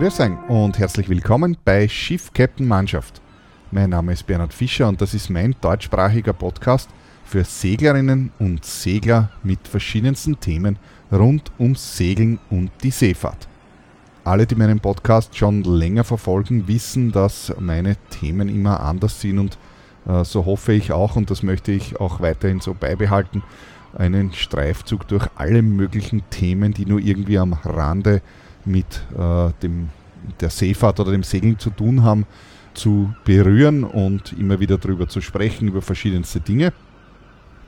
Grüß euch und herzlich willkommen bei Schiff Captain Mannschaft. Mein Name ist Bernhard Fischer und das ist mein deutschsprachiger Podcast für Seglerinnen und Segler mit verschiedensten Themen rund ums Segeln und die Seefahrt. Alle, die meinen Podcast schon länger verfolgen, wissen, dass meine Themen immer anders sind und äh, so hoffe ich auch, und das möchte ich auch weiterhin so beibehalten, einen Streifzug durch alle möglichen Themen, die nur irgendwie am Rande mit äh, dem, der Seefahrt oder dem Segeln zu tun haben, zu berühren und immer wieder darüber zu sprechen, über verschiedenste Dinge.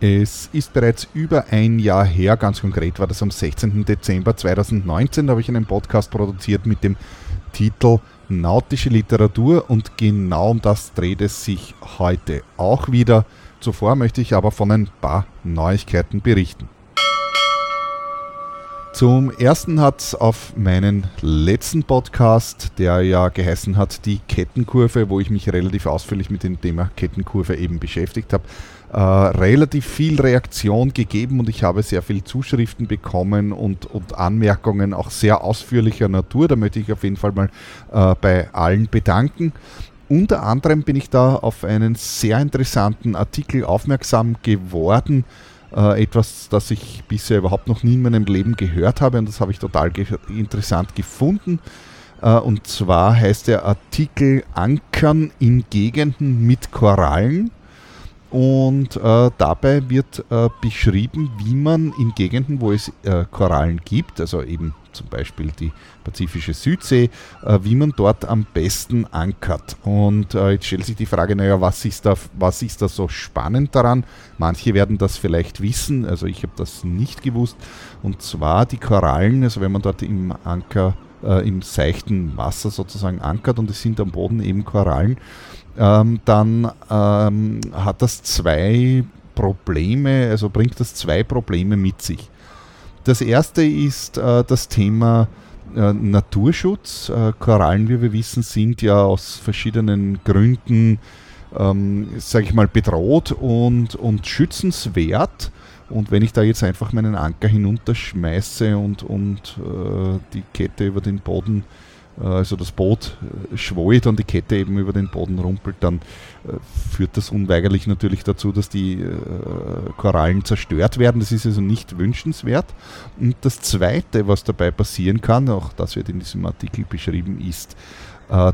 Es ist bereits über ein Jahr her, ganz konkret war das am 16. Dezember 2019, da habe ich einen Podcast produziert mit dem Titel Nautische Literatur und genau um das dreht es sich heute auch wieder. Zuvor möchte ich aber von ein paar Neuigkeiten berichten. Zum ersten hat es auf meinen letzten Podcast, der ja geheißen hat, die Kettenkurve, wo ich mich relativ ausführlich mit dem Thema Kettenkurve eben beschäftigt habe, äh, relativ viel Reaktion gegeben und ich habe sehr viel Zuschriften bekommen und, und Anmerkungen auch sehr ausführlicher Natur. Da möchte ich auf jeden Fall mal äh, bei allen bedanken. Unter anderem bin ich da auf einen sehr interessanten Artikel aufmerksam geworden, äh, etwas, das ich bisher überhaupt noch nie in meinem Leben gehört habe und das habe ich total ge interessant gefunden. Äh, und zwar heißt der Artikel Ankern in Gegenden mit Korallen. Und äh, dabei wird äh, beschrieben, wie man in Gegenden, wo es äh, Korallen gibt, also eben zum Beispiel die pazifische Südsee, äh, wie man dort am besten ankert. Und äh, jetzt stellt sich die Frage, naja, was ist, da, was ist da so spannend daran? Manche werden das vielleicht wissen, also ich habe das nicht gewusst. Und zwar die Korallen, also wenn man dort im Anker, äh, im seichten Wasser sozusagen ankert und es sind am Boden eben Korallen, ähm, dann ähm, hat das zwei Probleme, also bringt das zwei Probleme mit sich. Das erste ist äh, das Thema äh, Naturschutz. Äh, Korallen, wie wir wissen, sind ja aus verschiedenen Gründen, ähm, sage ich mal, bedroht und, und schützenswert. Und wenn ich da jetzt einfach meinen Anker hinunterschmeiße und, und äh, die Kette über den Boden äh, also das Boot äh, schwollt und die Kette eben über den Boden rumpelt, dann äh, führt das unweigerlich natürlich dazu, dass die Korallen zerstört werden. Das ist also nicht wünschenswert. Und das Zweite, was dabei passieren kann, auch das wird in diesem Artikel beschrieben, ist,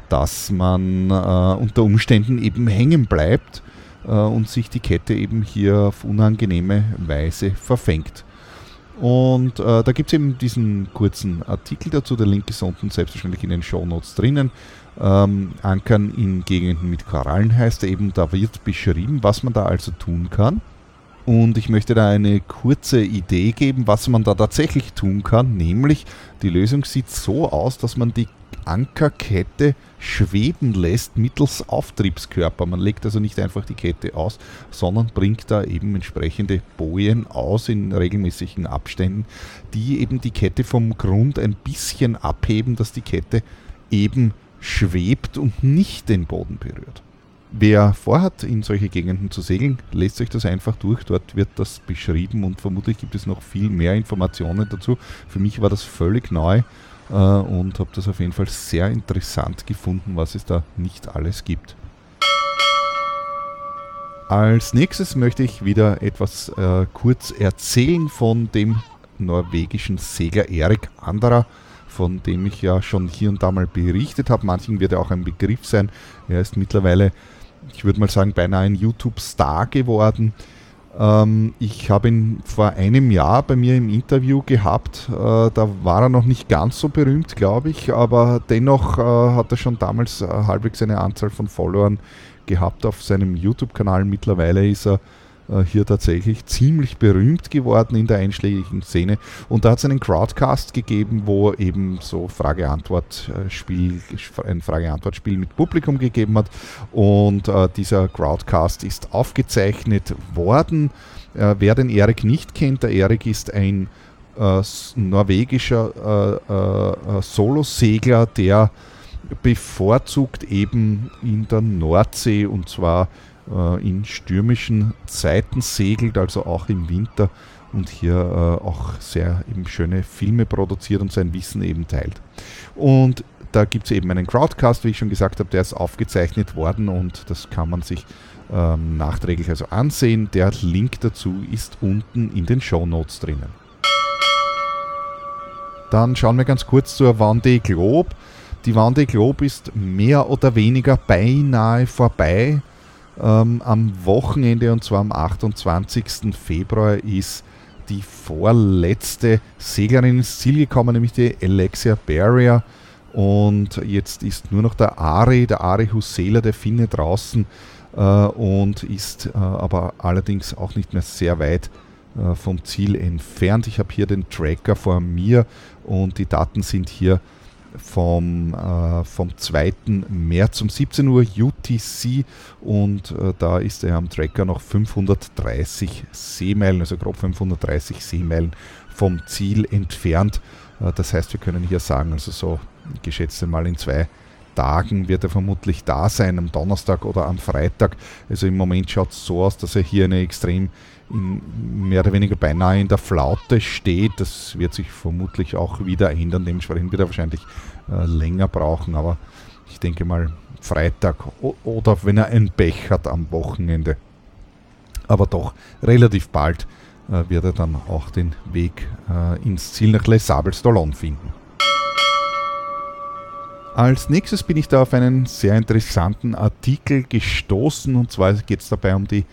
dass man unter Umständen eben hängen bleibt und sich die Kette eben hier auf unangenehme Weise verfängt. Und äh, da gibt es eben diesen kurzen Artikel dazu. Der Link ist unten selbstverständlich in den Show Notes drinnen. Ähm, Ankern in Gegenden mit Korallen heißt er eben, da wird beschrieben, was man da also tun kann. Und ich möchte da eine kurze Idee geben, was man da tatsächlich tun kann. Nämlich, die Lösung sieht so aus, dass man die Ankerkette schweben lässt mittels Auftriebskörper. Man legt also nicht einfach die Kette aus, sondern bringt da eben entsprechende Bojen aus in regelmäßigen Abständen, die eben die Kette vom Grund ein bisschen abheben, dass die Kette eben schwebt und nicht den Boden berührt. Wer vorhat, in solche Gegenden zu segeln, lest euch das einfach durch. Dort wird das beschrieben und vermutlich gibt es noch viel mehr Informationen dazu. Für mich war das völlig neu äh, und habe das auf jeden Fall sehr interessant gefunden, was es da nicht alles gibt. Als nächstes möchte ich wieder etwas äh, kurz erzählen von dem norwegischen Segler Erik Anderer, von dem ich ja schon hier und da mal berichtet habe. Manchen wird er auch ein Begriff sein. Er ist mittlerweile, ich würde mal sagen, beinahe ein YouTube-Star geworden. Ähm, ich habe ihn vor einem Jahr bei mir im Interview gehabt. Äh, da war er noch nicht ganz so berühmt, glaube ich, aber dennoch äh, hat er schon damals äh, halbwegs eine Anzahl von Followern gehabt auf seinem YouTube-Kanal. Mittlerweile ist er hier tatsächlich ziemlich berühmt geworden in der einschlägigen Szene. Und da hat es einen Crowdcast gegeben, wo eben so Frage-Antwort-Spiel, ein Frage-Antwort-Spiel mit Publikum gegeben hat. Und äh, dieser Crowdcast ist aufgezeichnet worden. Äh, wer den Erik nicht kennt, der Erik ist ein äh, norwegischer äh, äh, Solosegler, der bevorzugt eben in der Nordsee und zwar äh, in stürmischen Zeiten segelt, also auch im Winter und hier äh, auch sehr eben schöne Filme produziert und sein Wissen eben teilt. Und da gibt es eben einen Crowdcast, wie ich schon gesagt habe, der ist aufgezeichnet worden und das kann man sich ähm, nachträglich also ansehen. Der Link dazu ist unten in den Show Notes drinnen. Dann schauen wir ganz kurz zur Vendée Globe. Die Vendée Globe ist mehr oder weniger beinahe vorbei. Ähm, am Wochenende und zwar am 28. Februar ist die vorletzte Seglerin ins Ziel gekommen, nämlich die Alexia Barrier. Und jetzt ist nur noch der Ari, der Ari Husela, der Finne draußen äh, und ist äh, aber allerdings auch nicht mehr sehr weit äh, vom Ziel entfernt. Ich habe hier den Tracker vor mir und die Daten sind hier vom, äh, vom 2. März um 17 Uhr UTC und äh, da ist er am Tracker noch 530 Seemeilen, also grob 530 Seemeilen vom Ziel entfernt. Äh, das heißt, wir können hier sagen, also so geschätzt mal in zwei Tagen wird er vermutlich da sein, am Donnerstag oder am Freitag. Also im Moment schaut es so aus, dass er hier eine extrem in, mehr oder weniger beinahe in der Flaute steht. Das wird sich vermutlich auch wieder ändern. Dementsprechend wird er wahrscheinlich äh, länger brauchen. Aber ich denke mal Freitag oder wenn er ein Pech hat am Wochenende. Aber doch relativ bald äh, wird er dann auch den Weg äh, ins Ziel nach Les Sables d'Olonne finden. Als nächstes bin ich da auf einen sehr interessanten Artikel gestoßen und zwar geht es dabei um die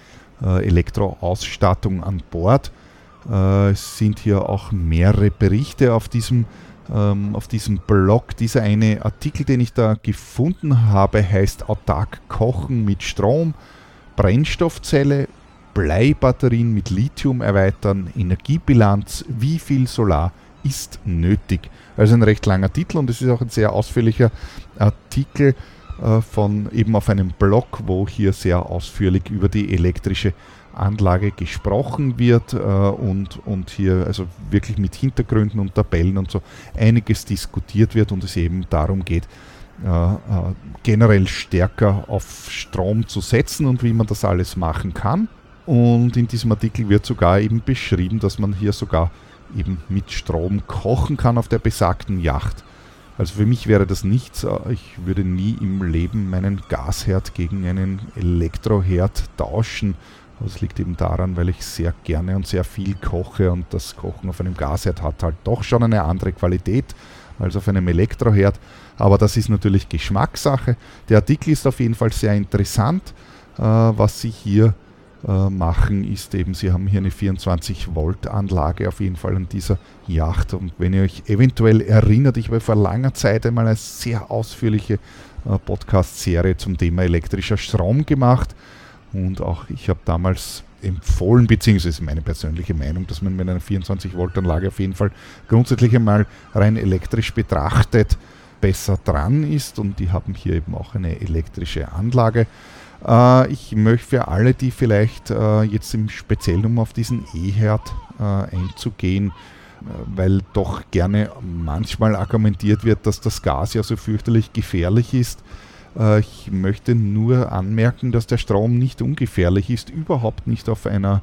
Elektroausstattung an Bord. Äh, es sind hier auch mehrere Berichte auf diesem, ähm, auf diesem Blog. Dieser eine Artikel, den ich da gefunden habe, heißt Autark Kochen mit Strom, Brennstoffzelle, Bleibatterien mit Lithium erweitern, Energiebilanz, wie viel Solar ist nötig. Also ein recht langer Titel und es ist auch ein sehr ausführlicher Artikel äh, von eben auf einem Blog, wo hier sehr ausführlich über die elektrische Anlage gesprochen wird äh, und, und hier also wirklich mit Hintergründen und Tabellen und so einiges diskutiert wird und es eben darum geht, äh, äh, generell stärker auf Strom zu setzen und wie man das alles machen kann. Und in diesem Artikel wird sogar eben beschrieben, dass man hier sogar eben mit Strom kochen kann auf der besagten Yacht. Also für mich wäre das nichts. Ich würde nie im Leben meinen Gasherd gegen einen Elektroherd tauschen. Das liegt eben daran, weil ich sehr gerne und sehr viel koche und das Kochen auf einem Gasherd hat halt doch schon eine andere Qualität als auf einem Elektroherd. Aber das ist natürlich Geschmackssache. Der Artikel ist auf jeden Fall sehr interessant, äh, was Sie hier äh, machen, ist eben, sie haben hier eine 24 Volt Anlage auf jeden Fall an dieser Yacht. Und wenn ihr euch eventuell erinnert, ich habe vor langer Zeit einmal eine sehr ausführliche äh, Podcast-Serie zum Thema elektrischer Strom gemacht. Und auch ich habe damals empfohlen, beziehungsweise meine persönliche Meinung, dass man mit einer 24 Volt Anlage auf jeden Fall grundsätzlich einmal rein elektrisch betrachtet besser dran ist. Und die haben hier eben auch eine elektrische Anlage. Äh, ich möchte für alle, die vielleicht äh, jetzt im Speziellen um auf diesen E-Herd äh, einzugehen, weil doch gerne manchmal argumentiert wird, dass das Gas ja so fürchterlich gefährlich ist. Ich möchte nur anmerken, dass der Strom nicht ungefährlich ist, überhaupt nicht auf einer,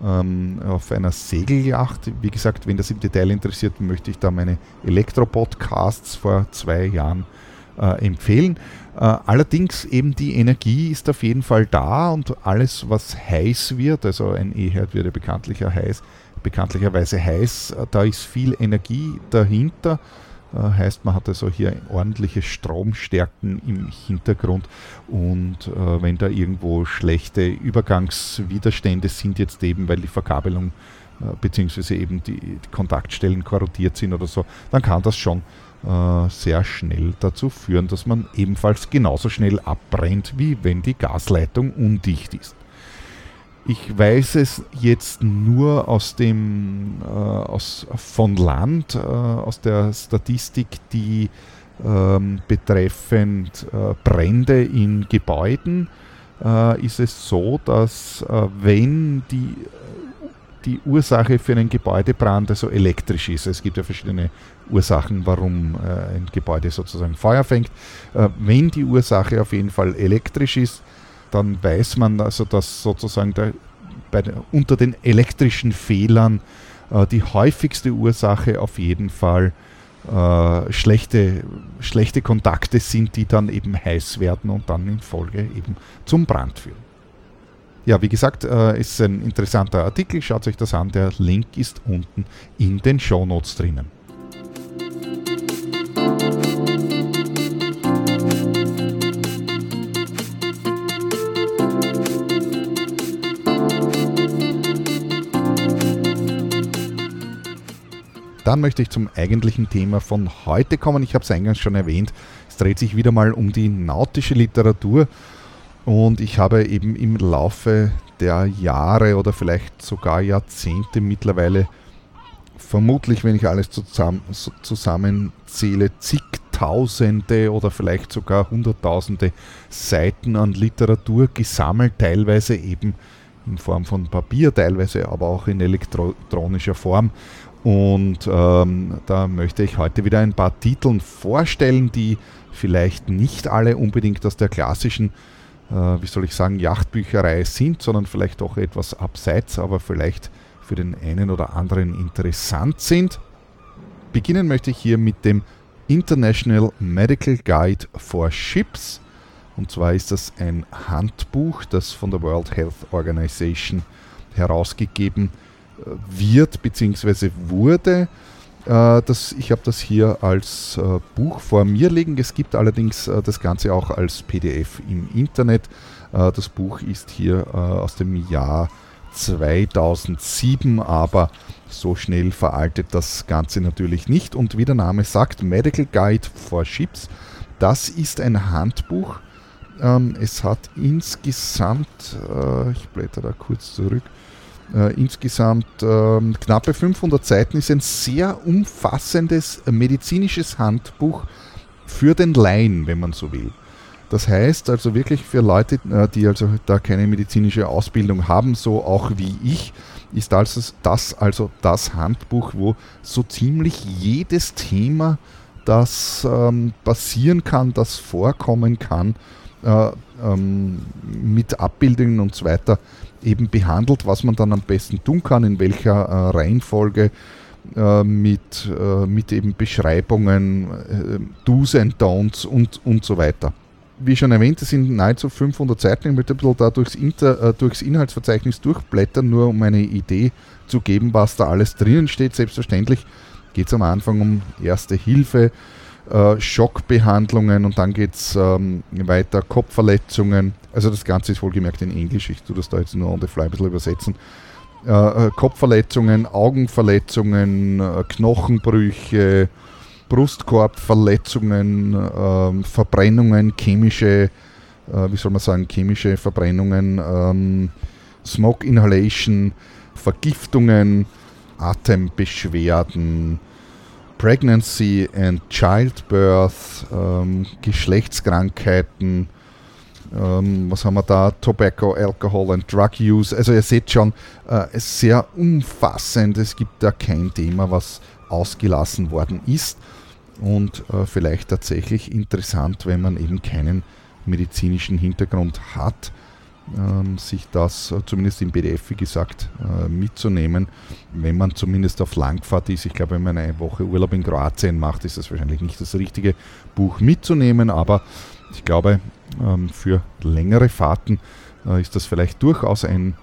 ähm, auf einer Segelyacht. Wie gesagt, wenn das im Detail interessiert, möchte ich da meine Elektro-Podcasts vor zwei Jahren äh, empfehlen. Äh, allerdings eben die Energie ist auf jeden Fall da und alles, was heiß wird, also ein E-Herd wird ja bekanntlicher heiß, bekanntlicherweise heiß, äh, da ist viel Energie dahinter. Äh, heißt, man hat also hier ordentliche Stromstärken im Hintergrund und wenn da irgendwo schlechte Übergangswiderstände sind, jetzt eben weil die Verkabelung beziehungsweise eben die, die Kontaktstellen korrodiert sind oder so, dann kann das schon äh, sehr schnell dazu führen, dass man ebenfalls genauso schnell abbrennt, wie wenn die Gasleitung undicht ist. Ich weiß es jetzt nur aus dem äh, aus, von Land, äh, aus der Statistik, die ähm, betreffend äh, Brände in Gebäuden äh, ist es so, dass äh, wenn die die Ursache für einen Gebäudebrand also elektrisch ist. Es gibt ja verschiedene Ursachen, warum äh, ein Gebäude sozusagen Feuer fängt. Äh, wenn die Ursache auf jeden Fall elektrisch ist, dann weiß man also, dass sozusagen der, bei, unter den elektrischen Fehlern äh, die häufigste Ursache auf jeden Fall äh, schlechte, schlechte Kontakte sind, die dann eben heiß werden und dann in Folge eben zum Brand führen. Ja, wie gesagt, äh, ist ein interessanter Artikel. Schaut euch das an. Der Link ist unten in den Show Notes drinnen. Dann möchte ich zum eigentlichen Thema von heute kommen. Ich habe es eingangs schon erwähnt. Es dreht sich wieder mal um die nautische Literatur. Und ich habe eben im Laufe der Jahre oder vielleicht sogar Jahrzehnte mittlerweile, vermutlich, wenn ich alles zusammen, zusammenzähle, zigtausende oder vielleicht sogar hunderttausende Seiten an Literatur gesammelt, teilweise eben in Form von Papier, teilweise aber auch in elektronischer Form. Und ähm, da möchte ich heute wieder ein paar Titeln vorstellen, die vielleicht nicht alle unbedingt aus der klassischen, wie soll ich sagen, Yachtbücherei sind, sondern vielleicht auch etwas abseits, aber vielleicht für den einen oder anderen interessant sind. Beginnen möchte ich hier mit dem International Medical Guide for Ships. Und zwar ist das ein Handbuch, das von der World Health Organization herausgegeben wird wird bzw. wurde. Äh, das, ich habe das hier als äh, Buch vor mir liegen. Es gibt allerdings äh, das Ganze auch als PDF im Internet. das Buch ist hier aus dem Jahr 2007, aber so schnell veraltet das Ganze natürlich nicht. Und wie der Name sagt, Medical Guide for Ships, das ist ein Handbuch. Ähm, es hat insgesamt, ich blätter da kurz zurück, äh, insgesamt äh, knappe 500 Seiten, ist ein sehr umfassendes medizinisches Handbuch für den Laien, wenn man so will. Das heißt also wirklich für Leute, äh, die also da keine medizinische Ausbildung haben, so auch wie ich, ist also das also das Handbuch, wo so ziemlich jedes Thema, das ähm, passieren kann, das vorkommen kann, äh, ähm, mit Abbildungen und so weiter eben behandelt, was man dann am besten tun kann, in welcher äh, Reihenfolge, äh, mit, äh, mit eben Beschreibungen, äh, Do's and Don'ts und, und so weiter. Wie schon erwähnt, es sind nahezu 500 Seiten. Ich möchte ein bisschen da durchs, Inter, äh, durchs Inhaltsverzeichnis durchblättern, nur um eine Idee zu geben, was da alles drinnen steht. Selbstverständlich geht es am Anfang um Erste Hilfe, äh, Schockbehandlungen und dann geht es ähm, weiter Kopfverletzungen. Also das Ganze ist wohlgemerkt in Englisch, ich tue das da jetzt nur on the fly ein bisschen übersetzen. Äh, äh Kopfverletzungen, Augenverletzungen, äh, Knochenbrüche, Brustkorbverletzungen, ähm, Verbrennungen, chemische, äh, wie soll man sagen, chemische Verbrennungen, ähm, Smoke Inhalation, Vergiftungen, Atembeschwerden, Pregnancy and Childbirth, ähm, Geschlechtskrankheiten, ähm, was haben wir da? Tobacco, Alcohol and Drug Use. Also ihr seht schon, äh, es sehr umfassend. Es gibt da kein Thema, was ausgelassen worden ist. Und äh, vielleicht tatsächlich interessant, wenn man eben keinen medizinischen Hintergrund hat sich das äh, zumindest im PDF, wie gesagt, äh, mitzunehmen, wenn man zumindest auf Langfahrt ist. Ich glaube, wenn man eine Woche Urlaub in Kroatien macht, ist das wahrscheinlich nicht das richtige Buch mitzunehmen, aber ich glaube, ähm, für längere Fahrten äh, ist das vielleicht durchaus ein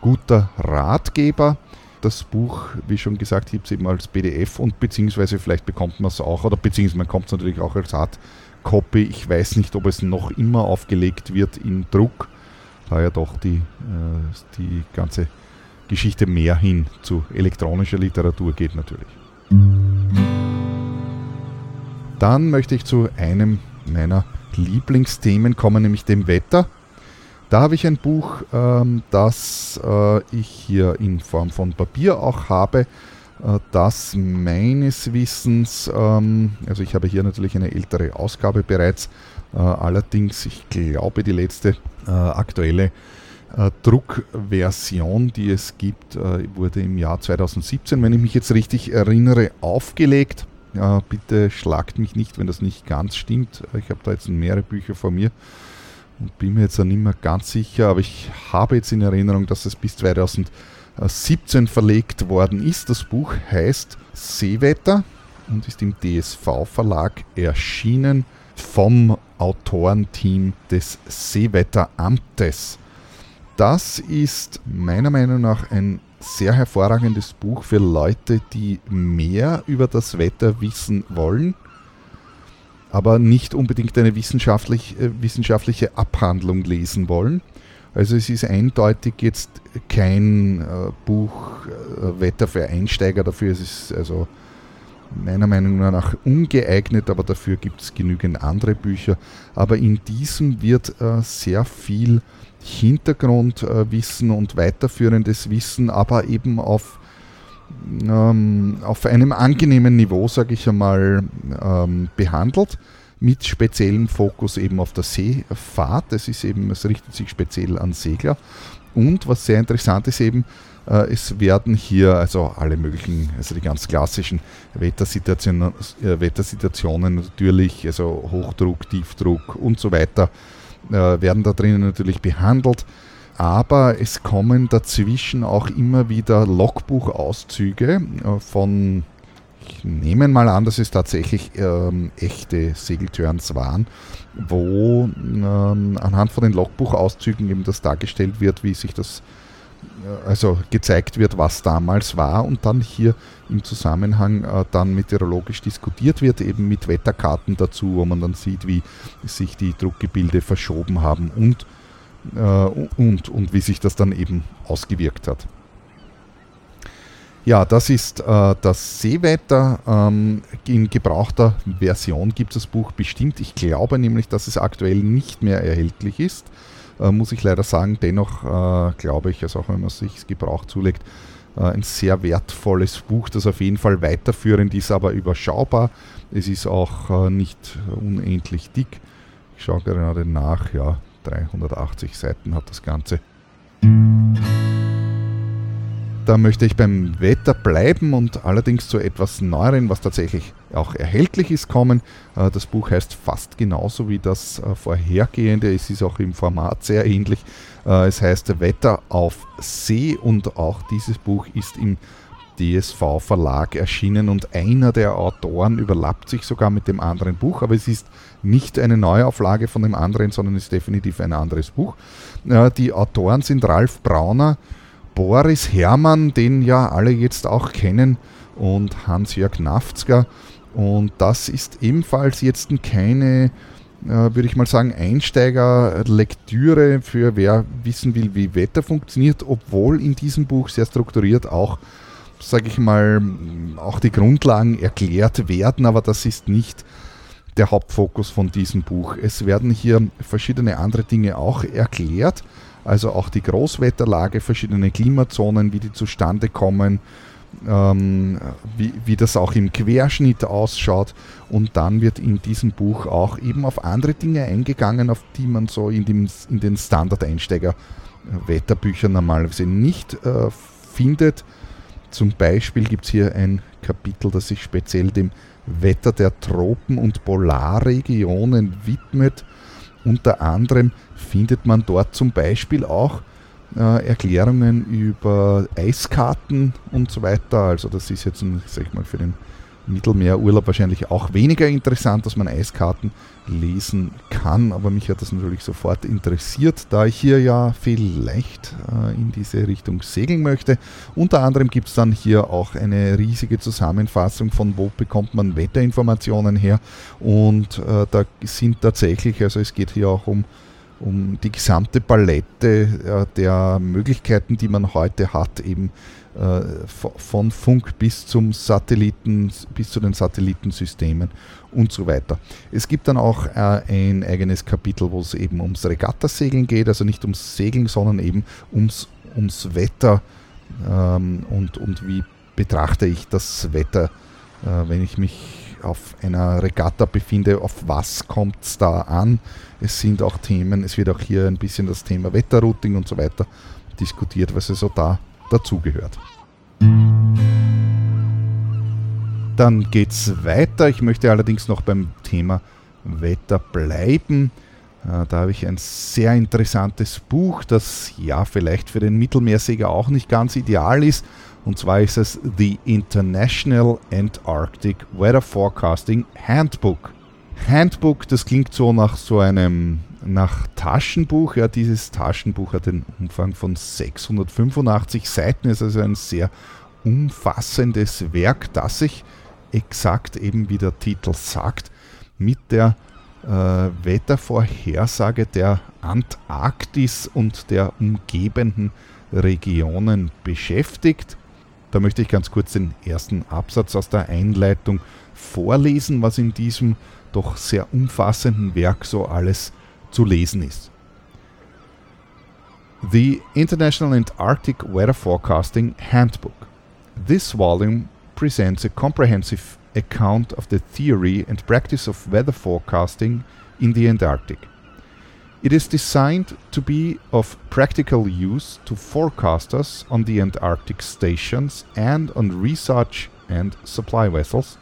guter Ratgeber. Das Buch, wie schon gesagt, gibt es eben als PDF und beziehungsweise vielleicht bekommt man es auch, oder beziehungsweise man kommt es natürlich auch als Hardcopy. Ich weiß nicht, ob es noch immer aufgelegt wird in Druck da ja doch die, äh, die ganze Geschichte mehr hin zu elektronischer Literatur geht natürlich. Dann möchte ich zu einem meiner Lieblingsthemen kommen, nämlich dem Wetter. Da habe ich ein Buch, ähm, das äh, ich hier in Form von Papier auch habe, äh, das meines Wissens, ähm, also ich habe hier natürlich eine ältere Ausgabe bereits, allerdings, ich glaube, die letzte äh, aktuelle äh, Druckversion, die es gibt, wurde im Jahr 2017, wenn ich mich jetzt richtig erinnere, aufgelegt. bitte schlagt mich nicht, wenn das nicht ganz stimmt. Ich habe da jetzt mehrere Bücher vor mir und bin mir jetzt nicht mehr ganz sicher, aber ich habe jetzt in Erinnerung, dass es bis 2017 verlegt worden ist. Das Buch heißt Seewetter und ist im DSV Verlag erschienen vom Autorenteam des Seewetteramtes. Das ist meiner Meinung nach ein sehr hervorragendes Buch für Leute, die mehr über das Wetter wissen wollen, aber nicht unbedingt eine wissenschaftlich, äh, wissenschaftliche Abhandlung lesen wollen. Also es ist eindeutig jetzt kein äh, Buch äh, Wetter für Einsteiger, dafür ist es also meiner Meinung nach ungeeignet, aber dafür gibt es genügend andere Bücher. Aber in diesem wird äh, sehr viel Hintergrundwissen und weiterführendes Wissen, aber eben auf, ähm, auf einem angenehmen Niveau, sage ich einmal, ähm, behandelt mit speziellem Fokus eben auf der Seefahrt. Das ist eben, es richtet sich speziell an Segler. Und was sehr interessant ist eben, äh, es werden hier also alle möglichen, also die ganz klassischen Wettersituationen, äh, Wettersituationen natürlich, also Hochdruck, Tiefdruck und so weiter, äh, werden da drinnen natürlich behandelt. Aber es kommen dazwischen auch immer wieder Logbuchauszüge von ich nehme mal an, dass es tatsächlich ähm, echte Segeltörns waren, wo ähm, anhand von den Logbuchauszügen eben das dargestellt wird, wie sich das, äh, also gezeigt wird, was damals war und dann hier im Zusammenhang äh, dann meteorologisch diskutiert wird, eben mit Wetterkarten dazu, wo man dann sieht, wie sich die Druckgebilde verschoben haben und, äh, und, und wie sich das dann eben ausgewirkt hat. Ja, das ist äh, das Seewetter. Ähm, in gebrauchter Version gibt es das Buch bestimmt. Ich glaube nämlich, dass es aktuell nicht mehr erhältlich ist. Äh, muss ich leider sagen. Dennoch äh, glaube ich, also auch wenn man sich gebraucht zulegt, äh, ein sehr wertvolles Buch, das auf jeden Fall weiterführend ist, aber überschaubar. Es ist auch äh, nicht unendlich dick. Ich schaue gerade nach, ja, 380 Seiten hat das Ganze da möchte ich beim Wetter bleiben und allerdings zu etwas Neueren, was tatsächlich auch erhältlich ist, kommen. Äh, das Buch heißt fast genauso wie das äh, vorhergehende. Es ist auch im Format sehr ähnlich. Äh, es heißt Wetter auf See und auch dieses Buch ist im DSV Verlag erschienen und einer der Autoren überlappt sich sogar mit dem anderen Buch, aber es ist nicht eine Neuauflage von dem anderen, sondern es ist definitiv ein anderes Buch. Die Autoren sind Ralf Brauner, Boris Herrmann, den ja alle jetzt auch kennen, und Hans-Jörg Naftzger. Und das ist ebenfalls jetzt keine, äh, würde ich mal sagen, Einsteigerlektüre für wer wissen will, wie Wetter funktioniert, obwohl in diesem Buch sehr strukturiert auch, sage ich mal, auch die Grundlagen erklärt werden, aber das ist nicht der Hauptfokus von diesem Buch. Es werden hier verschiedene andere Dinge auch erklärt also auch die Großwetterlage, verschiedene Klimazonen, wie die zustande kommen, ähm, wie, wie das auch im Querschnitt ausschaut. Und dann wird in diesem Buch auch eben auf andere Dinge eingegangen, auf die man so in, dem, in den Standard-Einsteiger-Wetterbüchern normalerweise nicht äh, findet. Zum Beispiel gibt es hier ein Kapitel, das sich speziell dem Wetter der Tropen- und Polarregionen widmet. Unter anderem findet man dort zum Beispiel auch äh, Erklärungen über Eiskarten und so weiter. Also das ist jetzt, sag ich mal, für den Mittelmeerurlaub wahrscheinlich auch weniger interessant, dass man Eiskarten lesen kann, aber mich hat das natürlich sofort interessiert, da ich hier ja vielleicht äh, in diese Richtung segeln möchte. Unter anderem gibt es dann hier auch eine riesige Zusammenfassung von wo bekommt man Wetterinformationen her und äh, da sind tatsächlich, also es geht hier auch um um die gesamte Palette äh, der Möglichkeiten, die man heute hat, eben von Funk bis zum Satelliten, bis zu den Satellitensystemen und so weiter. Es gibt dann auch äh, ein eigenes Kapitel, wo es eben ums Regattasegeln geht, also nicht ums Segeln, sondern eben ums, ums Wetter ähm, und, und wie betrachte ich das Wetter, wenn ich mich auf einer Regatta befinde, auf was kommt es da an. Es sind auch Themen, es wird auch hier ein bisschen das Thema Wetterrouting und so weiter diskutiert, was also da dazugehört. Dann geht es weiter. Ich möchte allerdings noch beim Thema Wetter bleiben. Äh, da habe ich ein sehr interessantes Buch, das ja vielleicht für den Mittelmeerseger auch nicht ganz ideal ist. Und zwar ist es The International Antarctic Weather Forecasting Handbook. Handbook, das klingt so nach so einem nach Taschenbuch. Ja, dieses Taschenbuch hat den Umfang von 685 Seiten, ist also ein sehr umfassendes Werk, das sich exakt eben wie der Titel sagt, mit der äh, Wettervorhersage der Antarktis und der umgebenden Regionen beschäftigt. Da möchte ich ganz kurz den ersten Absatz aus der Einleitung vorlesen, was in diesem doch sehr umfassenden Werk so alles zu lesen ist. The International Antarctic Weather Forecasting Handbook. This volume presents a comprehensive account of the theory and practice of weather forecasting in the Antarctic. It is designed to be of practical use to forecasters on the Antarctic stations and on research and supply vessels,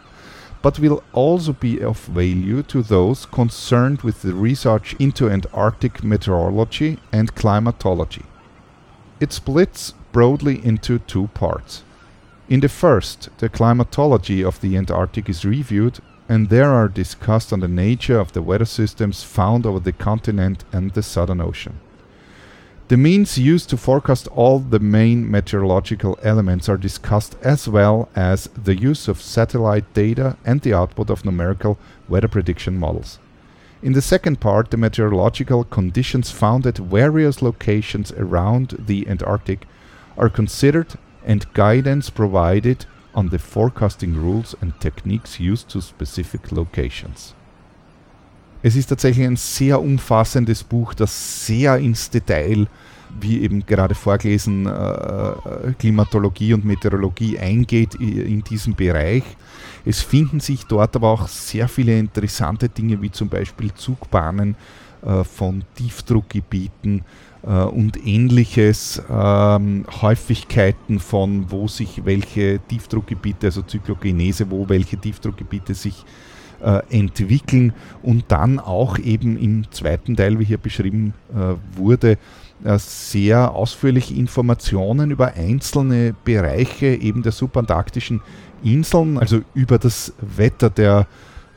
but will also be of value to those concerned with the research into Antarctic meteorology and climatology. It splits broadly into two parts. In the first, the climatology of the Antarctic is reviewed, and there are discussed on the nature of the weather systems found over the continent and the Southern Ocean. The means used to forecast all the main meteorological elements are discussed as well as the use of satellite data and the output of numerical weather prediction models. In the second part, the meteorological conditions found at various locations around the Antarctic are considered and guidance provided on the forecasting rules and techniques used to specific locations. Es ist tatsächlich ein sehr umfassendes Buch, das sehr ins Detail, wie eben gerade vorgelesen, äh, Klimatologie und Meteorologie eingeht in diesem Bereich. Es finden sich dort aber auch sehr viele interessante Dinge, wie zum Beispiel Zugbahnen äh, von Tiefdruckgebieten, äh, und ähnliches, ähm, Häufigkeiten von, wo sich welche Tiefdruckgebiete, also Zyklogenese, wo welche Tiefdruckgebiete sich äh, entwickeln und dann auch eben im zweiten Teil, wie hier beschrieben äh, wurde, äh, sehr ausführliche Informationen über einzelne Bereiche eben der subantarktischen Inseln, also über das Wetter der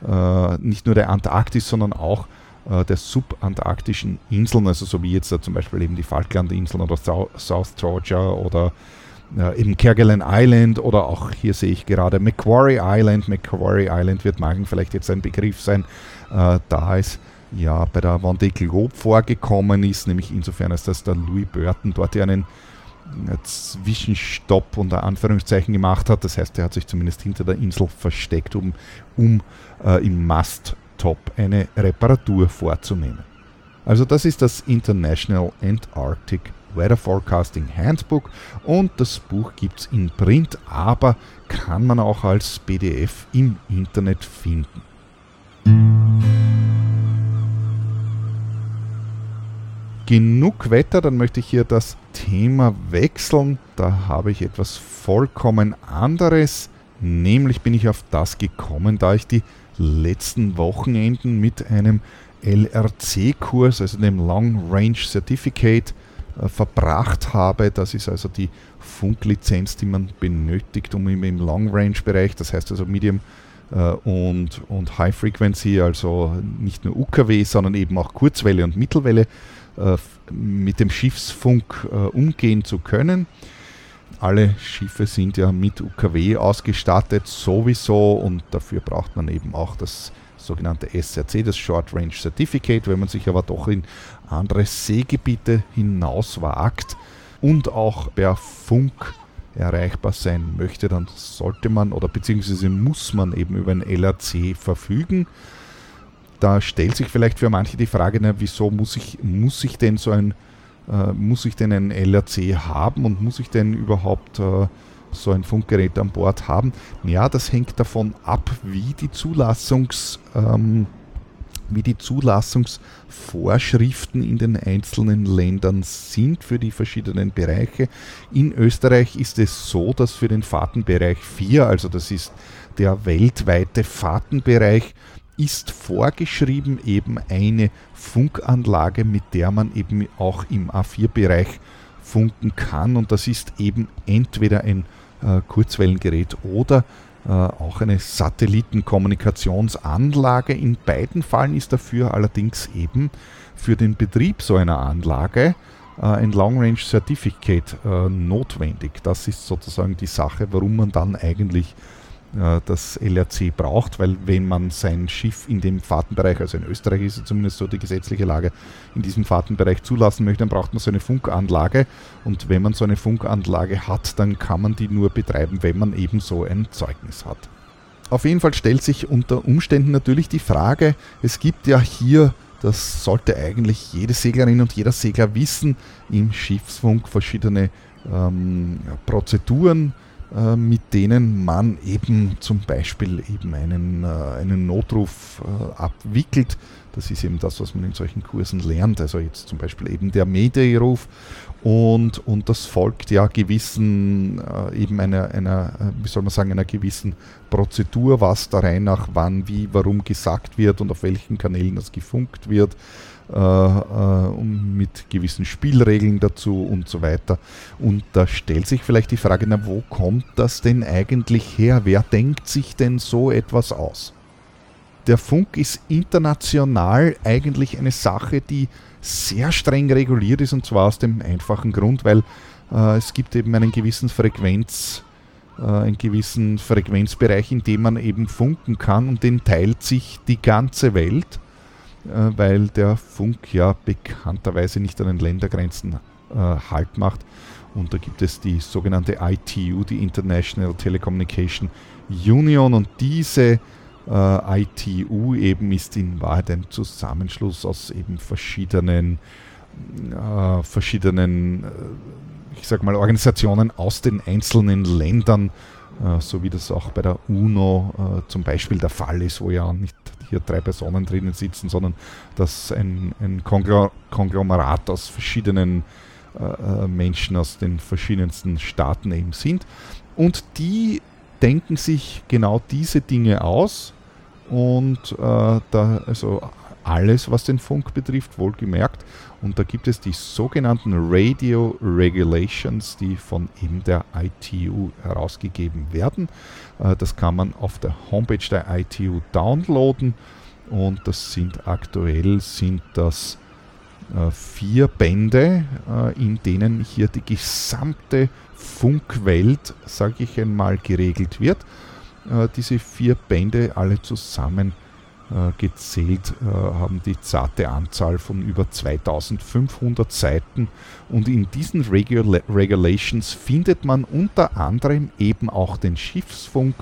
äh, nicht nur der Antarktis, sondern auch äh, der subantarktischen Inseln, also so wie jetzt äh, zum Beispiel eben die Falklandinseln oder South Georgia oder äh, eben Kerguelen Island oder auch hier sehe ich gerade Macquarie Island. Macquarie Island wird Magen vielleicht jetzt ein Begriff sein, äh, da es ja bei der Vendée Globe vorgekommen ist, nämlich insofern, als dass der Louis Burton dort ja einen äh, Zwischenstopp unter Anführungszeichen gemacht hat. Das heißt, er hat sich zumindest hinter der Insel versteckt, um, um äh, im Mast Top eine Reparatur vorzunehmen. Also das ist das International Antarctic Weather Forecasting Handbook und das Buch gibt es in Print, aber kann man auch als PDF im Internet finden. Genug Wetter, dann möchte ich hier das Thema wechseln. Da habe ich etwas vollkommen anderes, nämlich bin ich auf das gekommen, da ich die letzten Wochenenden mit einem LRC-Kurs, also dem Long Range Certificate, verbracht habe. Das ist also die Funklizenz, die man benötigt, um im, Long Range Bereich, das heißt also Medium äh, und, und High Frequency, also nicht nur UKW, sondern eben auch Kurzwelle und Mittelwelle äh, mit dem Schiffsfunk äh, umgehen zu können. Alle Schiffe sind ja mit UKW ausgestattet sowieso und dafür braucht man eben auch das sogenannte SRC, das Short Range Certificate, wenn man sich aber doch in andere Seegebiete hinauswagt und auch per Funk erreichbar sein möchte, dann sollte man oder beziehungsweise muss man eben über ein LRC verfügen. Da stellt sich vielleicht für manche die Frage, na, wieso muss ich, muss ich denn so ein äh, muss ich denn ein LRC haben und muss ich denn überhaupt äh, so ein Funkgerät an Bord haben? Ja, das hängt davon ab, wie die Zulassungs... Ähm, wie die Zulassungsvorschriften in den einzelnen Ländern sind für die verschiedenen Bereiche. In Österreich ist es so, dass für den Fahrtenbereich 4, also das ist der weltweite Fahrtenbereich, ist vorgeschrieben eben eine Funkanlage, mit der man eben auch im A4-Bereich funken kann. Und das ist eben entweder ein äh, Kurzwellengerät oder äh, auch eine Satellitenkommunikationsanlage. In beiden Fällen ist dafür allerdings eben für den Betrieb so einer Anlage äh, ein Long Range Certificate äh, notwendig. Das ist sozusagen die Sache, warum man dann eigentlich äh, das LRC braucht, weil wenn man sein Schiff in dem Fahrtenbereich, also in Österreich ist es zumindest so die gesetzliche Lage, in diesem Fahrtenbereich zulassen möchte, dann braucht man so eine Funkanlage und wenn man so eine Funkanlage hat, dann kann man die nur betreiben, wenn man eben so ein Zeugnis hat. Auf jeden Fall stellt sich unter Umständen natürlich die Frage, es gibt ja hier das sollte eigentlich jede Seglerin und jeder Segler wissen, im Schiffsfunk verschiedene ähm, Prozeduren, äh, mit denen man eben zum Beispiel eben einen, äh, einen Notruf äh, abwickelt. Das ist eben das, was man in solchen Kursen lernt. Also jetzt zum Beispiel eben der Mayday-Ruf und, und das folgt ja gewissen, äh, eben einer, einer, wie soll man sagen, einer gewissen Prozedur, was da rein nach wann, wie, warum gesagt wird und auf welchen Kanälen das gefunkt wird äh, äh, mit gewissen Spielregeln dazu und so weiter. Und da stellt sich vielleicht die Frage, na, wo kommt das denn eigentlich her? Wer denkt sich denn so etwas aus? Der Funk ist international eigentlich eine Sache, die sehr streng reguliert ist und zwar aus dem einfachen Grund, weil äh, es gibt eben einen gewissen Frequenz, äh, einen gewissen Frequenzbereich, in dem man eben funken kann und den teilt sich die ganze Welt. Äh, weil der Funk ja bekannterweise nicht an den Ländergrenzen äh, Halt macht. Und da gibt es die sogenannte ITU, die International Telecommunication Union. Und diese äh, ITU eben ist in Wahrheit ein Zusammenschluss aus eben verschiedenen, äh, verschiedenen, äh, ich sag mal, Organisationen aus den einzelnen Ländern, äh, so wie das auch bei der UNO zum Beispiel der Fall ist, wo ja nicht hier drei Personen drinnen sitzen, sondern dass ein, ein Konglomerat aus verschiedenen äh, äh, Menschen aus den verschiedensten Staaten eben sind. Und die denken sich genau diese Dinge aus und äh, da, also alles, was den Funk betrifft, wohlgemerkt. Und da gibt es die sogenannten Radio Regulations, die von eben der ITU herausgegeben werden. Äh, das kann man auf der Homepage der ITU downloaden. Und das sind aktuell sind das äh, vier Bände, äh, in denen hier die gesamte Funkwelt, sage ich einmal, geregelt wird. Diese vier Bände alle zusammen gezählt, äh, haben die zarte Anzahl von über 2500 Seiten. Und in diesen Regula Regulations findet man unter anderem eben auch den Schiffsfunk.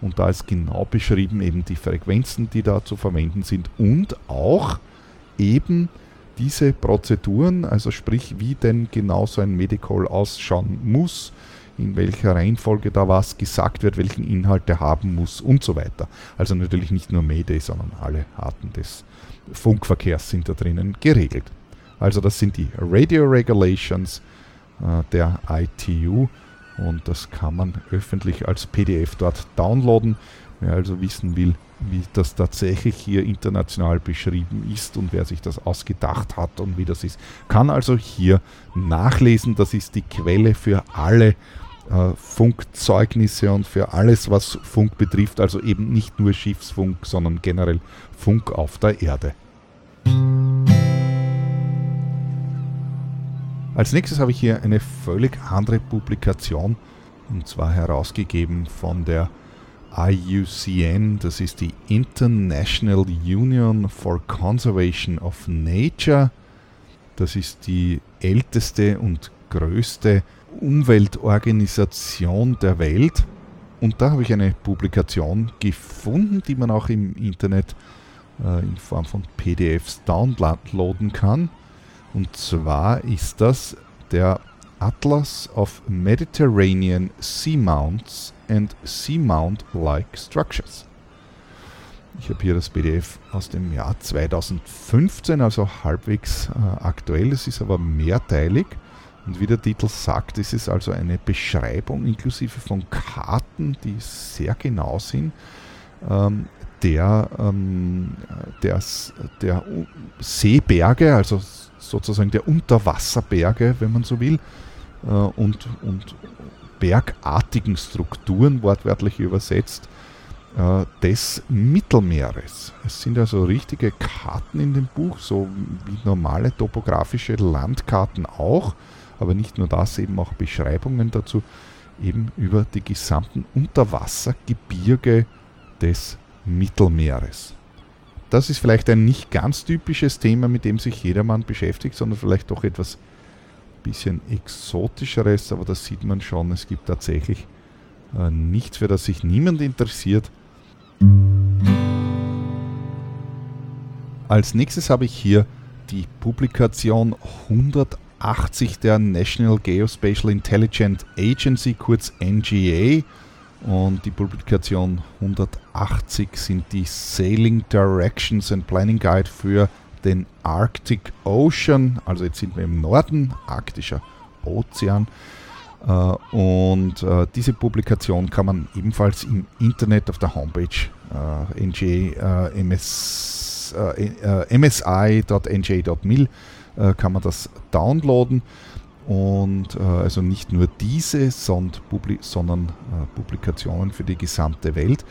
Und da ist genau beschrieben eben die Frequenzen, die da zu verwenden sind. Und auch eben diese Prozeduren, also sprich wie denn genau so ein Medical ausschauen muss, in welcher Reihenfolge da was gesagt wird, welchen Inhalt er haben muss und so weiter. Also natürlich nicht nur Mayday, sondern alle Arten des Funkverkehrs sind da drinnen geregelt. Also das sind die Radio Regulations äh, der ITU und das kann man öffentlich als PDF dort downloaden. Wer also wissen will, wie das tatsächlich hier international beschrieben ist und wer sich das ausgedacht hat und wie das ist, kann also hier nachlesen. Das ist die Quelle für alle äh, Funkzeugnisse und für alles, was Funk betrifft, also eben nicht nur Schiffsfunk, sondern generell Funk auf der Erde. Als nächstes habe ich hier eine völlig andere Publikation und zwar herausgegeben von der IUCN, das ist die International Union for Conservation of Nature. Das ist die älteste und größte Umweltorganisation der Welt. Und da habe ich eine Publikation gefunden, die man auch im Internet äh, in Form von PDFs downloaden kann. Und zwar ist das der Atlas of Mediterranean Seamounts and Seamount-like Structures. Ich habe hier das PDF aus dem Jahr 2015, also halbwegs äh, aktuell. Es ist aber mehrteilig. Und wie der Titel sagt, ist es also eine Beschreibung inklusive von Karten, die sehr genau sind, ähm, der, ähm, der, der Seeberge, also sozusagen der Unterwasserberge, wenn man so will, äh, und, und bergartigen Strukturen, wortwörtlich übersetzt, äh, des Mittelmeeres. Es sind also richtige Karten in dem Buch, so wie normale topografische Landkarten auch, aber nicht nur das, eben auch Beschreibungen dazu, eben über die gesamten Unterwassergebirge des Mittelmeeres. Das ist vielleicht ein nicht ganz typisches Thema, mit dem sich jedermann beschäftigt, sondern vielleicht doch etwas bisschen exotischeres, aber das sieht man schon, es gibt tatsächlich äh, nichts, für das sich niemand interessiert. Als nächstes habe ich hier die Publikation 180 der National Geospatial Intelligence Agency, kurz NGA. Und die Publikation 180 sind die Sailing Directions and Planning Guide für den Arctic Ocean. Also jetzt sind wir im Norden, arktischer Ozean. Äh, und äh, diese Publikation kann man ebenfalls im Internet auf der Homepage äh, NJ, msi.nj.mil kann man das downloaden. Und also nicht nur diese, sondern, Publikationen für die gesamte Welt.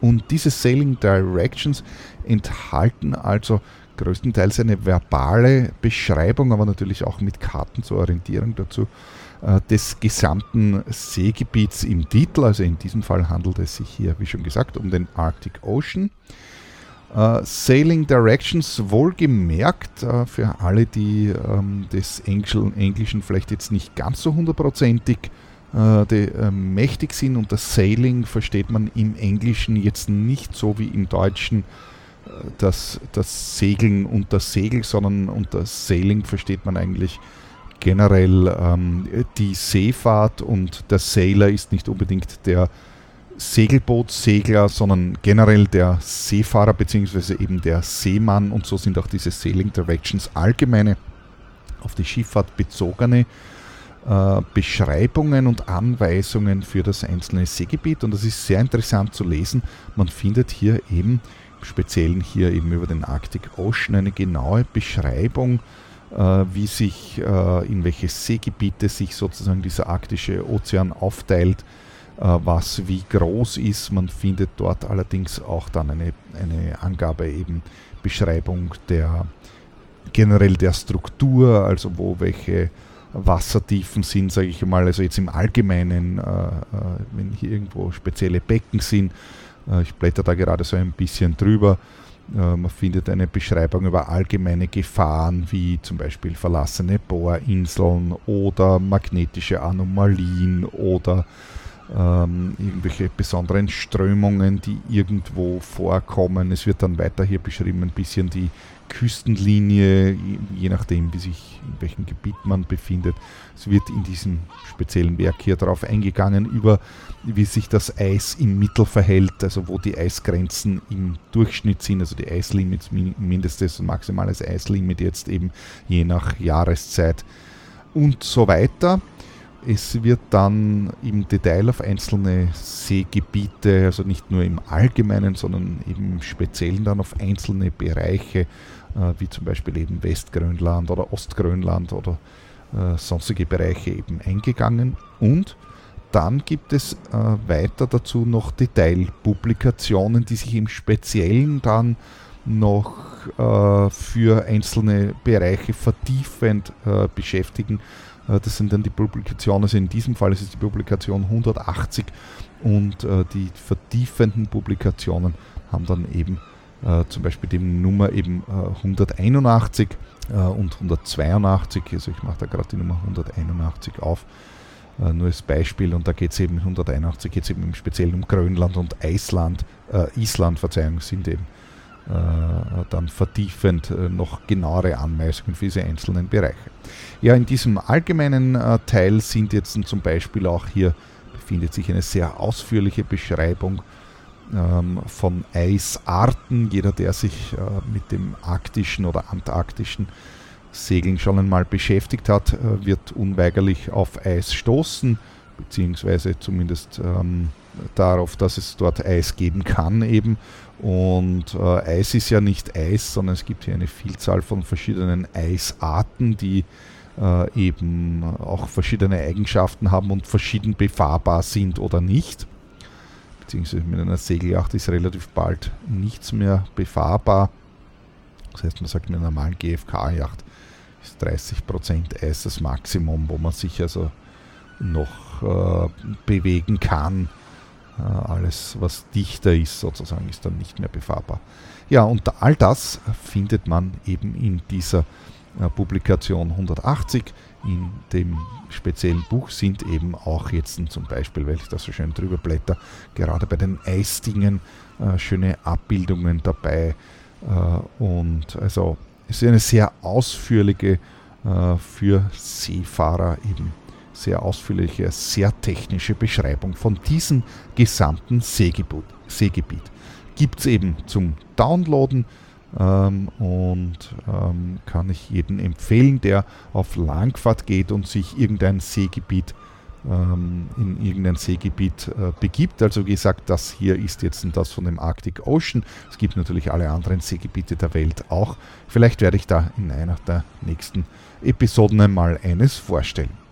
Und diese Sailing Directions enthalten also größtenteils eine verbale Beschreibung, aber natürlich auch mit Karten zur Orientierung dazu äh, des gesamten Seegebiets im Titel. Also in diesem Fall handelt es sich hier, wie schon gesagt, um den Arctic Ocean. Uh, Sailing Directions wohlgemerkt uh, für alle, die ähm, des Engl Englischen vielleicht jetzt nicht ganz so hundertprozentig uh, mächtig sind. Unter Sailing versteht man im Englischen jetzt nicht so wie im Deutschen das, das Segeln unter Segel, sondern unter Sailing versteht man eigentlich generell ähm, die Seefahrt und der Sailor ist nicht unbedingt der Segelbootsegler, sondern generell der Seefahrer bzw. eben der Seemann und so sind auch diese Sailing Directions allgemeine auf die Schifffahrt bezogene äh, Beschreibungen und Anweisungen für das einzelne Seegebiet und das ist sehr interessant zu lesen. Man findet hier eben, im Speziellen hier eben über den Arctic Ocean, eine genaue Beschreibung äh, wie sich, äh, in welche Seegebiete sich sozusagen dieser arktische Ozean aufteilt, was wie groß ist. Man findet dort allerdings auch dann eine, eine Angabe, eben Beschreibung der generell der Struktur, also wo welche Wassertiefen sind, sage ich mal, also jetzt im Allgemeinen, äh, wenn hier irgendwo spezielle Becken sind. Äh, ich blätter da gerade so ein bisschen drüber. Äh, man findet eine Beschreibung über allgemeine Gefahren wie zum Beispiel verlassene Bohrinseln oder magnetische Anomalien oder ähm, irgendwelche besonderen Strömungen, die irgendwo vorkommen. Es wird dann weiter hier beschrieben ein bisschen die Küstenlinie, je nachdem, wie sich in welchem Gebiet man befindet. Es wird in diesem speziellen Werk hier darauf eingegangen, über wie sich das Eis im Mittel verhält, also wo die Eisgrenzen im Durchschnitt sind, also die Eislimits, mindestes und maximales Eislimit jetzt eben je nach Jahreszeit und so weiter. Es wird dann im Detail auf einzelne Seegebiete, also nicht nur im Allgemeinen, sondern im Speziellen dann auf einzelne Bereiche, äh, wie zum Beispiel eben Westgrönland oder Ostgrönland oder äh, sonstige Bereiche eben eingegangen. Und dann gibt es äh, weiter dazu noch Detailpublikationen, die sich im Speziellen dann noch äh, für einzelne Bereiche vertiefend äh, beschäftigen das sind dann die Publikationen, also in diesem Fall ist es die Publikation 180 und äh, die vertiefenden Publikationen haben dann eben äh, zum Beispiel die Nummer eben 181 und 182, also ich mache da gerade die Nummer 181 auf, nur als Beispiel. Und da geht es eben 181 geht es eben im Speziellen um Grönland und Island, äh, Island, Verzeihung, sind eben äh, dann vertiefend äh, noch genauere Anweisungen für diese einzelnen Bereiche. Ja, in diesem allgemeinen äh, Teil sind jetzt zum Beispiel auch hier befindet sich eine sehr ausführliche Beschreibung ähm, von Eisarten. Jeder, der sich mit dem arktischen oder antarktischen Segeln schon einmal beschäftigt hat, wird unweigerlich auf Eis stoßen, beziehungsweise zumindest ähm, darauf, dass es dort Eis geben kann eben. Und äh, Eis ist ja nicht Eis, sondern es gibt hier eine Vielzahl von verschiedenen Eisarten, die äh, eben auch verschiedene Eigenschaften haben und verschieden befahrbar sind oder nicht. Beziehungsweise mit einer Segelyacht ist relativ bald nichts mehr befahrbar. Das heißt, man sagt mit einer normalen GFK-Yacht ist 30% Eis das Maximum, wo man sich also noch äh, bewegen kann. Äh, alles, was dichter ist, sozusagen, ist dann nicht mehr befahrbar. Ja, und all das findet man eben in dieser äh, Publikation 180. In dem speziellen Buch sind eben auch jetzt zum Beispiel, weil ich da so schön drüber blätter, gerade bei den Eisdingen äh, schöne Abbildungen dabei. Äh, und also es ist eine sehr ausführliche äh, für Seefahrer eben sehr ausführliche, sehr technische Beschreibung von diesem gesamten Seegebiet. Seegebiet. Gibt es eben zum Downloaden ähm, und ähm, kann ich jedem empfehlen, der auf Langfahrt geht und sich irgendein Seegebiet ähm, in irgendein Seegebiet äh, begibt. Also gesagt, das hier ist jetzt das von dem Arctic Ocean. Es gibt natürlich alle anderen Seegebiete der Welt auch. Vielleicht werde ich da in einer der nächsten Episoden einmal eines vorstellen.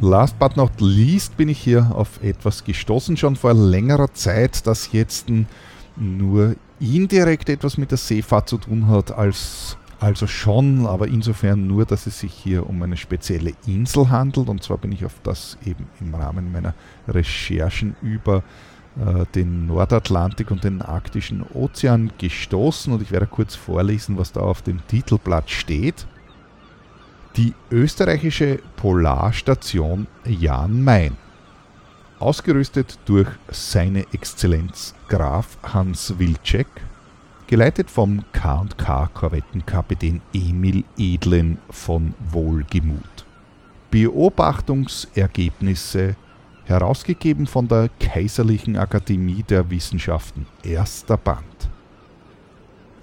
Last but not least bin ich hier auf etwas gestoßen, schon vor längerer Zeit, das jetzt nur indirekt etwas mit der Seefahrt zu tun hat, als, also schon, aber insofern nur, dass es sich hier um eine spezielle Insel handelt. Und zwar bin ich auf das eben im Rahmen meiner Recherchen über äh, den Nordatlantik und den arktischen Ozean gestoßen. Und ich werde kurz vorlesen, was da auf dem Titelblatt steht die österreichische Polarstation Jan Mayen. Ausgerüstet durch seine Exzellenz Graf Hans Wilczek, geleitet vom K&K Korvettenkapitän Emil Edlen von Wohlgemut. Beobachtungsergebnisse herausgegeben von der Kaiserlichen Akademie der Wissenschaften, erster Band.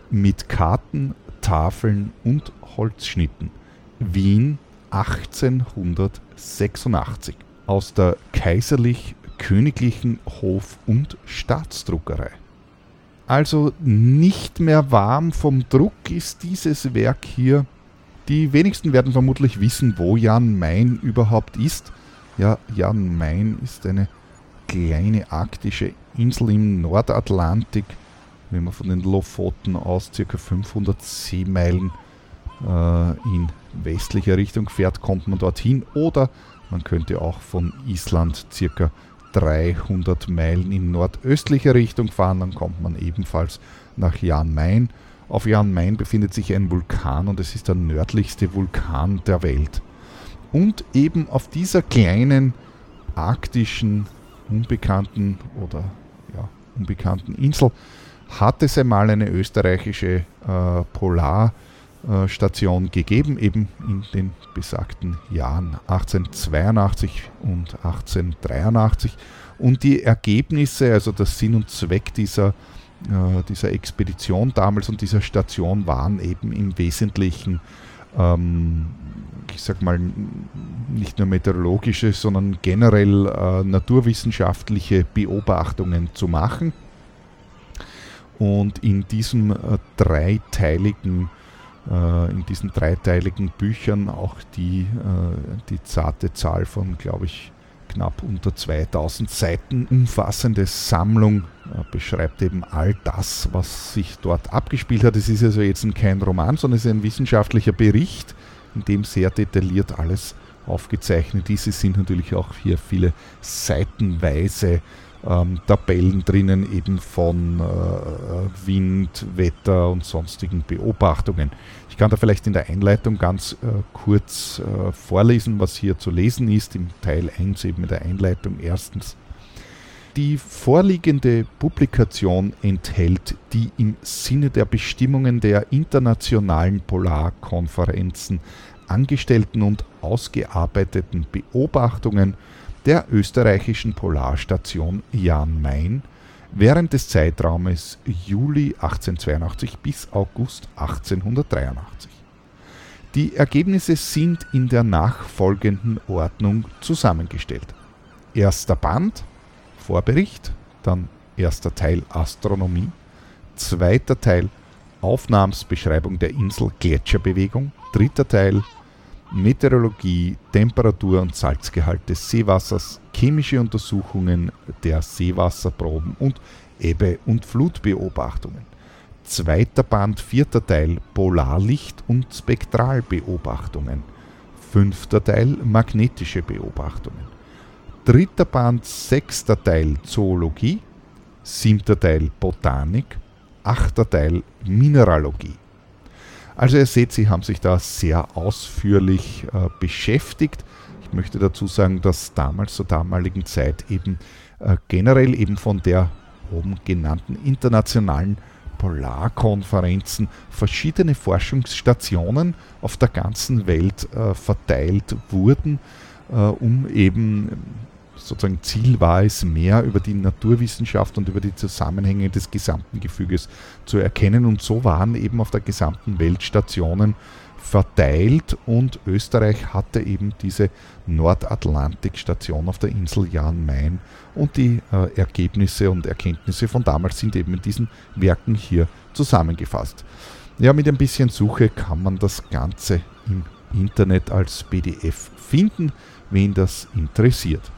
Mit Karten, Tafeln und Holzschnitten Wien 1886 aus der Kaiserlich-Königlichen Hof- und Staatsdruckerei. Also nicht mehr warm vom Druck ist dieses Werk hier. Die wenigsten werden vermutlich wissen, wo Jan Main überhaupt ist. Ja, Jan Main ist eine kleine arktische Insel im Nordatlantik, wenn man von den Lofoten aus ca. 500 Seemeilen in westlicher Richtung fährt, kommt man dorthin. Oder man könnte auch von Island circa 300 Meilen in nordöstlicher Richtung fahren, dann kommt man ebenfalls nach Jan Mayen. Auf Jan Mayen befindet sich ein Vulkan und es ist der nördlichste Vulkan der Welt. Und eben auf dieser kleinen arktischen, unbekannten oder ja, unbekannten Insel hat es einmal eine österreichische äh, Polar- äh, Station gegeben, eben in den besagten Jahren 1882 und 1883. Und die Ergebnisse, also der Sinn und Zweck dieser, äh, dieser Expedition damals und dieser Station waren eben im Wesentlichen, ähm, ich sag mal, nicht nur meteorologische, sondern generell äh, naturwissenschaftliche Beobachtungen zu machen. Und in diesem äh, dreiteiligen äh, in diesen dreiteiligen Büchern auch die, äh, die zarte Zahl von, glaube ich, knapp unter 2000 Seiten umfassende Sammlung äh, beschreibt eben all das, was sich dort abgespielt hat. Es ist also jetzt kein Roman, sondern es ist ein wissenschaftlicher Bericht, in dem sehr detailliert alles aufgezeichnet ist. Es sind natürlich auch hier viele seitenweise ähm, Tabellen drinnen, eben von äh, Wind, Wetter und sonstigen Beobachtungen. Ich kann da vielleicht in der Einleitung ganz äh, kurz äh, vorlesen, was hier zu lesen ist, im Teil 1 eben in der Einleitung. Erstens, die vorliegende Publikation enthält die im Sinne der Bestimmungen der internationalen Polarkonferenzen angestellten und ausgearbeiteten Beobachtungen der österreichischen Polarstation Jan Mayen während des Zeitraumes Juli 1882 bis August 1883. Die Ergebnisse sind in der nachfolgenden Ordnung zusammengestellt. erster Band, Vorbericht, dann erster Teil Astronomie, zweiter Teil Aufnahmsbeschreibung der Insel Gletscherbewegung, dritter Teil Meteorologie, Temperatur und Salzgehalt des Seewassers, chemische Untersuchungen der Seewasserproben und Ebbe- und Flutbeobachtungen. Zweiter Band, vierter Teil Polarlicht- und Spektralbeobachtungen. Fünfter Teil magnetische Beobachtungen. Dritter Band, sechster Teil Zoologie. Siebter Teil Botanik. Achter Teil Mineralogie. Also ihr seht, sie haben sich da sehr ausführlich äh, beschäftigt. Ich möchte dazu sagen, dass damals zur damaligen Zeit eben äh, generell eben von der oben genannten internationalen Polarkonferenzen verschiedene Forschungsstationen auf der ganzen Welt äh, verteilt wurden, äh, um eben sozusagen Ziel war es, mehr über die Naturwissenschaft und über die Zusammenhänge des gesamten Gefüges zu erkennen. Und so waren eben auf der gesamten Welt Stationen verteilt und Österreich hatte eben diese Nordatlantikstation auf der Insel Jan Mayen und die äh, Ergebnisse und Erkenntnisse von damals sind eben in diesen Werken hier zusammengefasst. Ja, mit ein bisschen Suche kann man das Ganze im Internet als PDF finden, wen das interessiert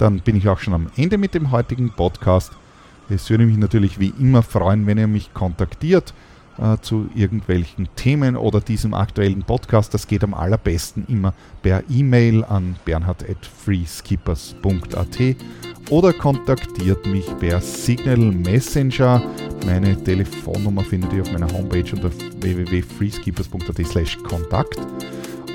dann bin ich auch schon am Ende mit dem heutigen Podcast. Es würde mich natürlich wie immer freuen, wenn ihr mich kontaktiert äh, zu irgendwelchen Themen oder diesem aktuellen Podcast. Das geht am allerbesten immer per E-Mail an bernhard.freeskippers.at oder kontaktiert mich per Signal Messenger. Meine Telefonnummer findet ihr auf meiner Homepage unter www.freeskippers.at slash Kontakt.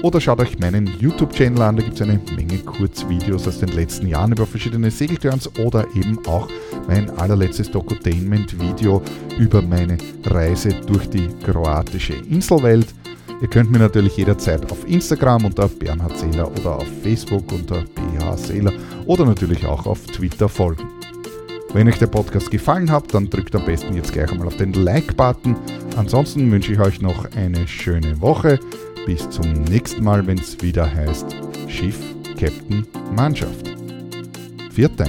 Oder schaut euch meinen YouTube-Channel an, da gibt es eine Menge Kurzvideos aus den letzten Jahren über verschiedene Segelturns oder eben auch mein allerletztes Docutainment-Video über meine Reise durch die kroatische Inselwelt. Ihr könnt mir natürlich jederzeit auf Instagram unter Bernhard Seeler oder auf Facebook unter BH Seeler oder natürlich auch auf Twitter folgen. Wenn euch der Podcast gefallen hat, dann drückt am besten jetzt gleich einmal auf den Like-Button. Ansonsten wünsche ich euch noch eine schöne Woche. Bis zum nächsten Mal, wenn es wieder heißt Schiff, Captain, Mannschaft. Viert